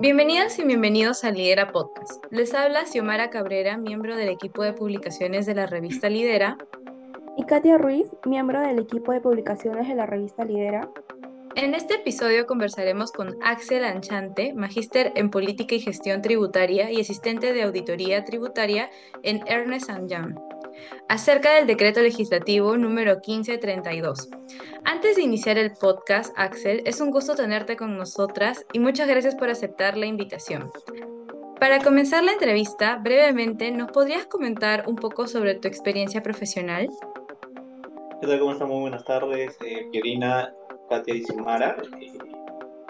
Bienvenidas y bienvenidos a Lidera Podcast. Les habla Xiomara Cabrera, miembro del equipo de publicaciones de la revista Lidera. Y Katia Ruiz, miembro del equipo de publicaciones de la revista Lidera. En este episodio conversaremos con Axel Anchante, magíster en Política y Gestión Tributaria y asistente de Auditoría Tributaria en Ernest Young acerca del decreto legislativo número 1532. Antes de iniciar el podcast, Axel, es un gusto tenerte con nosotras y muchas gracias por aceptar la invitación. Para comenzar la entrevista, brevemente, ¿nos podrías comentar un poco sobre tu experiencia profesional? ¿Qué tal? ¿Cómo están? Muy buenas tardes, eh, Katia y Simara. Eh,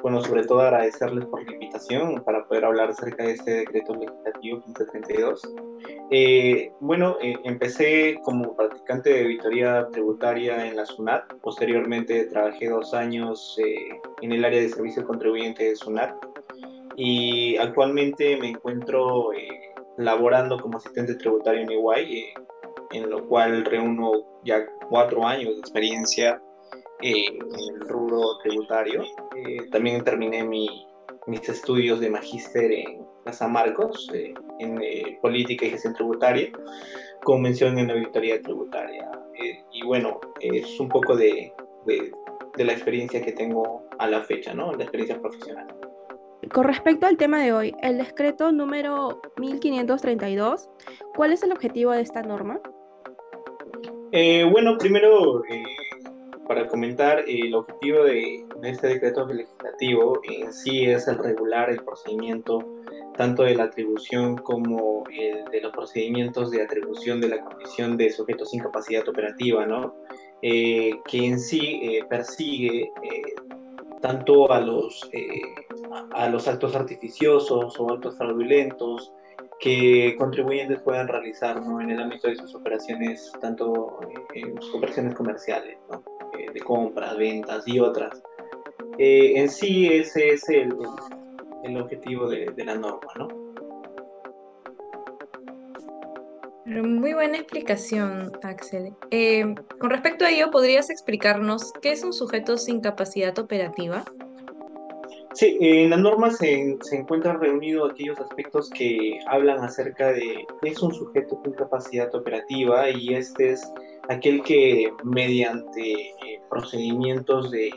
bueno, sobre todo agradecerles por la invitación para poder hablar acerca de este decreto legislativo 1532. Eh, bueno, eh, empecé como practicante de auditoría tributaria en la SUNAT. Posteriormente trabajé dos años eh, en el área de servicio contribuyente de SUNAT. Y actualmente me encuentro laborando como asistente tributario en Iguay, en lo cual reúno ya cuatro años de experiencia en el rubro tributario. Eh, también terminé mi, mis estudios de magíster en San Marcos, eh, en eh, política y gestión tributaria, con mención en auditoría tributaria. y bueno, es un poco de, de, de, la experiencia que tengo a la fecha, ¿no? La experiencia profesional. Con respecto al tema de hoy, el decreto número 1532, ¿cuál es el objetivo de esta norma? bueno, primero para comentar, el objetivo de, este decreto legislativo en sí es el regular el procedimiento tanto de la atribución como el de los procedimientos de atribución de la condición de sujetos sin capacidad operativa, ¿no? Eh, que en sí eh, persigue eh, tanto a los, a los actos artificiosos o actos fraudulentos que contribuyentes puedan realizar ¿no? en el ámbito de sus operaciones, tanto en sus operaciones comerciales. ¿no? De compras, ventas y otras. Eh, en sí ese es el, el objetivo de, de, la norma, ¿no? Muy buena explicación, Axel. Eh, con respecto a ello, ¿podrías explicarnos qué es un sujeto sin capacidad operativa? Sí, en la norma se, se encuentran reunidos aquellos aspectos que hablan acerca de qué es un sujeto con capacidad operativa y este es aquel que mediante eh, procedimientos de,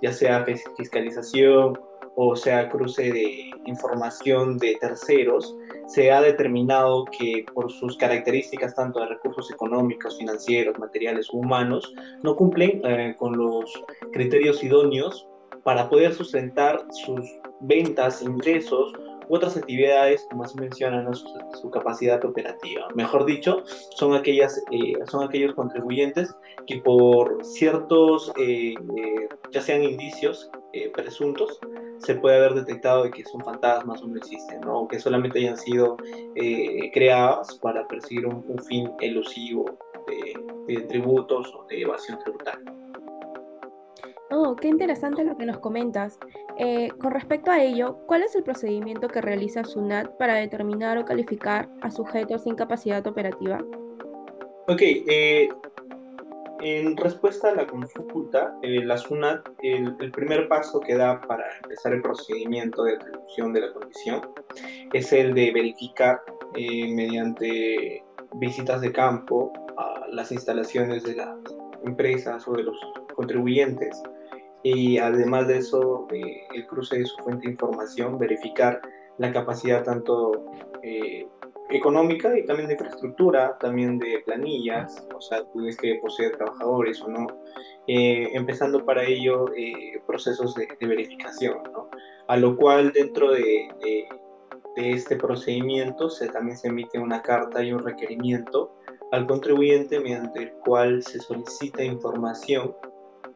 ya sea fiscalización o sea cruce de información de terceros, se ha determinado que por sus características tanto de recursos económicos, financieros, materiales humanos, no cumplen eh, con los criterios idóneos para poder sustentar sus ventas, ingresos otras actividades, como se mencionan, su, capacidad operativa. Mejor dicho, son, aquellas, eh, son aquellos contribuyentes que por ciertos, eh, eh, ya sean indicios presuntos, se puede haber detectado de que son fantasmas o no existen, ¿no? o que solamente hayan sido creadas para perseguir un, fin elusivo de, de tributos o de evasión tributaria. Oh, qué interesante lo que nos comentas. Eh, con respecto a ello, ¿cuál es el procedimiento que realiza SUNAT para determinar o calificar a sujetos sin capacidad operativa? Ok, eh, en respuesta a la consulta, eh, la SUNAT, el, el, primer paso que da para empezar el procedimiento de atribución de la condición es el de verificar mediante visitas de campo a las instalaciones de las empresas o de los contribuyentes y además de eso, eh, el cruce de su fuente de información, verificar la capacidad tanto eh, económica y también de infraestructura, también de planillas, o sea, tienes que poseer trabajadores o no, eh, empezando para ello procesos de, verificación, ¿no? A lo cual dentro de, de, de este procedimiento se, también se emite una carta y un requerimiento al contribuyente mediante el cual se solicita información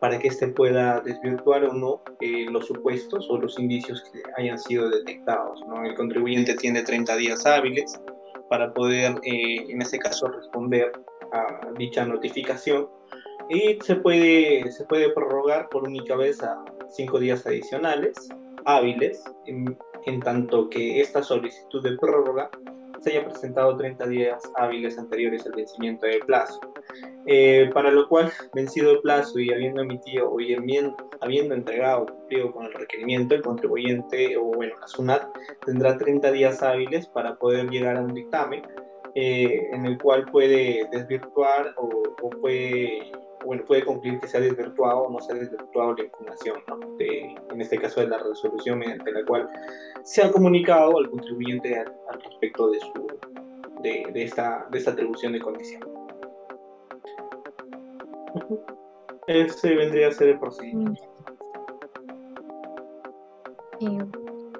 para que éste pueda desvirtuar o no eh, los supuestos o los indicios que hayan sido detectados. ¿no? El contribuyente tiene 30 días hábiles para poder, eh, en este caso, responder a dicha notificación y se puede, se puede prorrogar por única vez a 5 días adicionales hábiles, en, en tanto que esta solicitud de prórroga se haya presentado 30 días hábiles anteriores al vencimiento del plazo. Eh, para lo cual, vencido el plazo y habiendo emitido o habiendo entregado cumplido con el requerimiento, el contribuyente o bueno, la SUNAT tendrá 30 días hábiles para poder llegar a un dictamen eh, en el cual puede desvirtuar o, o puede bueno, puede concluir que se ha desvirtuado o no se ha desvirtuado la información, ¿no? en este caso de la resolución mediante la cual se ha comunicado al contribuyente al, respecto de, su, de, de, esta, de esta atribución de condición. Ese vendría a ser el procedimiento.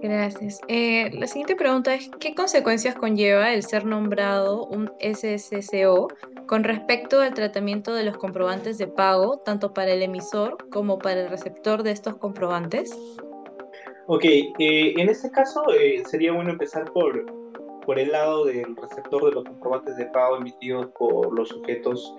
Gracias. Eh, la siguiente pregunta es, ¿qué consecuencias conlleva el ser nombrado un SSCO con respecto al tratamiento de los comprobantes de pago, tanto para el emisor como para el receptor de estos comprobantes? Ok, eh, en este caso eh, sería bueno empezar por, por el lado del receptor de los comprobantes de pago emitidos por los sujetos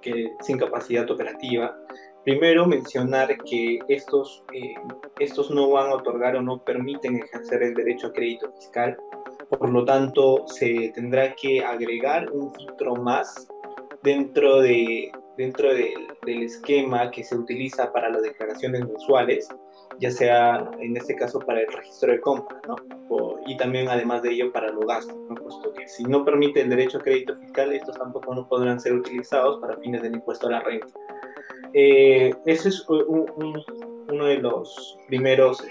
que, sin capacidad operativa. Primero, mencionar que estos, eh, estos no van a otorgar o no permiten ejercer el derecho a crédito fiscal. Por lo tanto, se tendrá que agregar un filtro más dentro, de, dentro del esquema que se utiliza para las declaraciones mensuales, ya sea en este caso para el registro de compra, ¿no? y también además de ello para los gastos, ¿no? puesto que si no permite el derecho a crédito fiscal, estos tampoco no podrán ser utilizados para fines del impuesto a la renta. Eh, ese es uno de los primeros,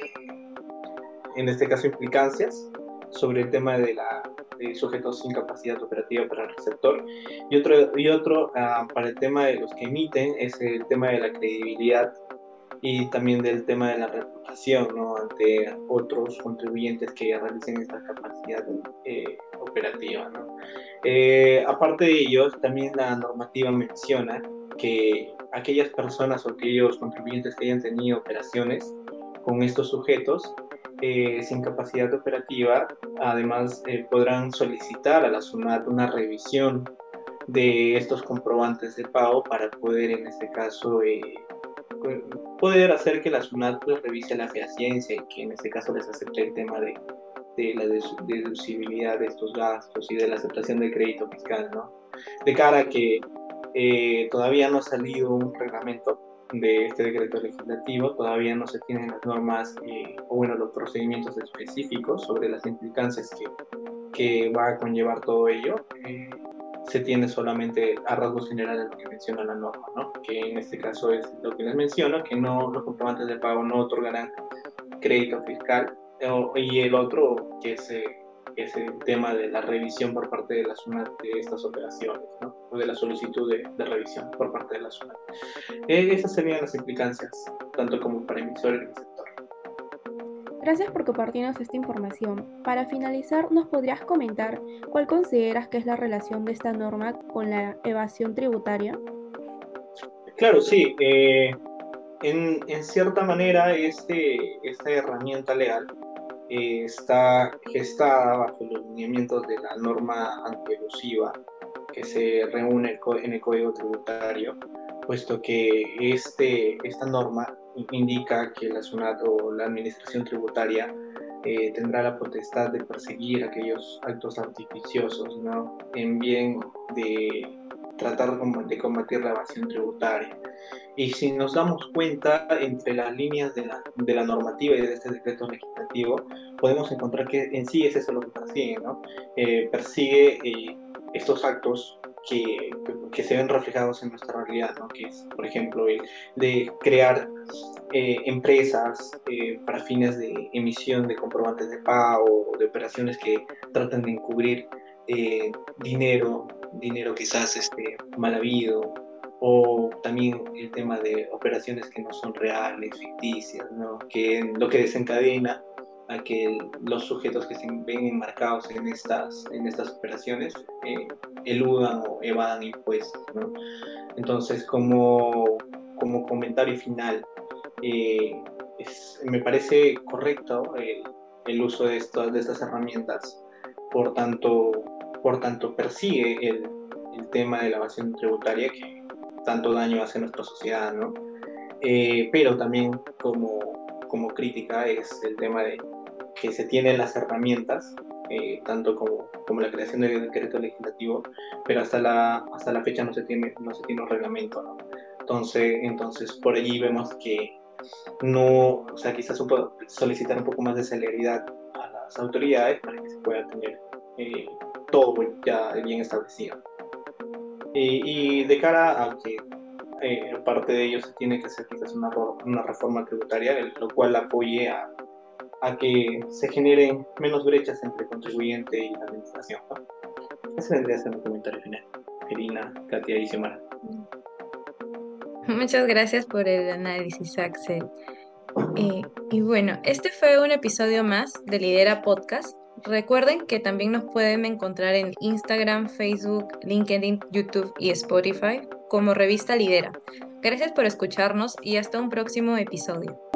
en este caso, implicancias sobre el tema de, la, de sujetos sin capacidad operativa para el receptor. Y otro, y otro ah, para el tema de los que emiten es el tema de la credibilidad y también del tema de la reputación ante otros contribuyentes que realicen esta capacidad eh, operativa. Eh, aparte de ello, también la normativa menciona que aquellas personas o aquellos contribuyentes que hayan tenido operaciones con estos sujetos eh, sin capacidad operativa, además podrán solicitar a la SUNAT una revisión de estos comprobantes de pago para poder en este caso poder hacer que la SUNAT pues, revise la fehaciencia y que en este caso les acepte el tema de, de la deducibilidad de estos gastos y de la aceptación del crédito fiscal, ¿no? De cara a que eh, todavía no ha salido un reglamento de este decreto legislativo, todavía no se tienen las normas eh, o bueno, los procedimientos específicos sobre las implicancias que, que va a conllevar todo ello. Eh, se tiene solamente a rasgos generales lo que menciona la norma, ¿no? que en este caso es lo que les menciono, que no, los comprobantes de pago no otorgarán crédito fiscal, y el otro que es, es, el tema de la revisión por parte de la SUNAT de estas operaciones, ¿no? o de la solicitud de, de revisión por parte de la SUNAT. Eh, esas serían las implicancias, tanto como para emisores y Gracias por compartirnos esta información. Para finalizar, ¿nos podrías comentar cuál consideras que es la relación de esta norma con la evasión tributaria? Claro, sí. Eh, en, cierta manera, este, esta herramienta legal eh, está gestada bajo los lineamientos de la norma antielusiva que se reúne en el Código Tributario, puesto que este, esta norma indica que la SUNAT o la Administración Tributaria eh, tendrá la potestad de perseguir aquellos actos artificiosos, ¿no? En bien de tratar de combatir la evasión tributaria. Y si nos damos cuenta, entre las líneas de la, de la normativa y de este decreto legislativo, podemos encontrar que en sí es eso lo que persigue, ¿no? Eh, persigue eh, estos actos que, que, se ven reflejados en nuestra realidad, ¿no? que es, por ejemplo, el de crear eh, empresas para fines de emisión de comprobantes de pago, de operaciones que tratan de encubrir dinero, dinero quizás este, mal habido, o también el tema de operaciones que no son reales, ficticias, ¿no? que lo que desencadena a que los sujetos que se ven enmarcados en estas, en estas operaciones eh, eludan o evadan impuestos. ¿no? Entonces, como, como comentario final, eh, me parece correcto el, el uso de, estas de estas herramientas, por tanto, por tanto persigue el, el, tema de la evasión tributaria que tanto daño hace nuestra sociedad, ¿no? Eh, pero también como, como crítica es el tema de que se tienen las herramientas, eh, tanto como, como la creación del decreto legislativo, pero hasta la, hasta la fecha no se tiene, no se tiene un reglamento. ¿no? Entonces, entonces, por allí vemos que no, o sea, quizás solicitar un poco más de celeridad a las autoridades para que se pueda tener eh, todo ya bien establecido. Y, de cara a que eh, parte de ello se tiene que hacer quizás una, reforma tributaria, lo cual apoye a, que se generen menos brechas entre contribuyente y la administración. Ese vendría a ser un comentario final. Irina, Katia y Xiomara. Muchas gracias por el análisis, Axel. Eh, y bueno, este fue un episodio más de Lidera Podcast. Recuerden que también nos pueden encontrar en Instagram, Facebook, LinkedIn, YouTube y Spotify como revista Lidera. Gracias por escucharnos y hasta un próximo episodio.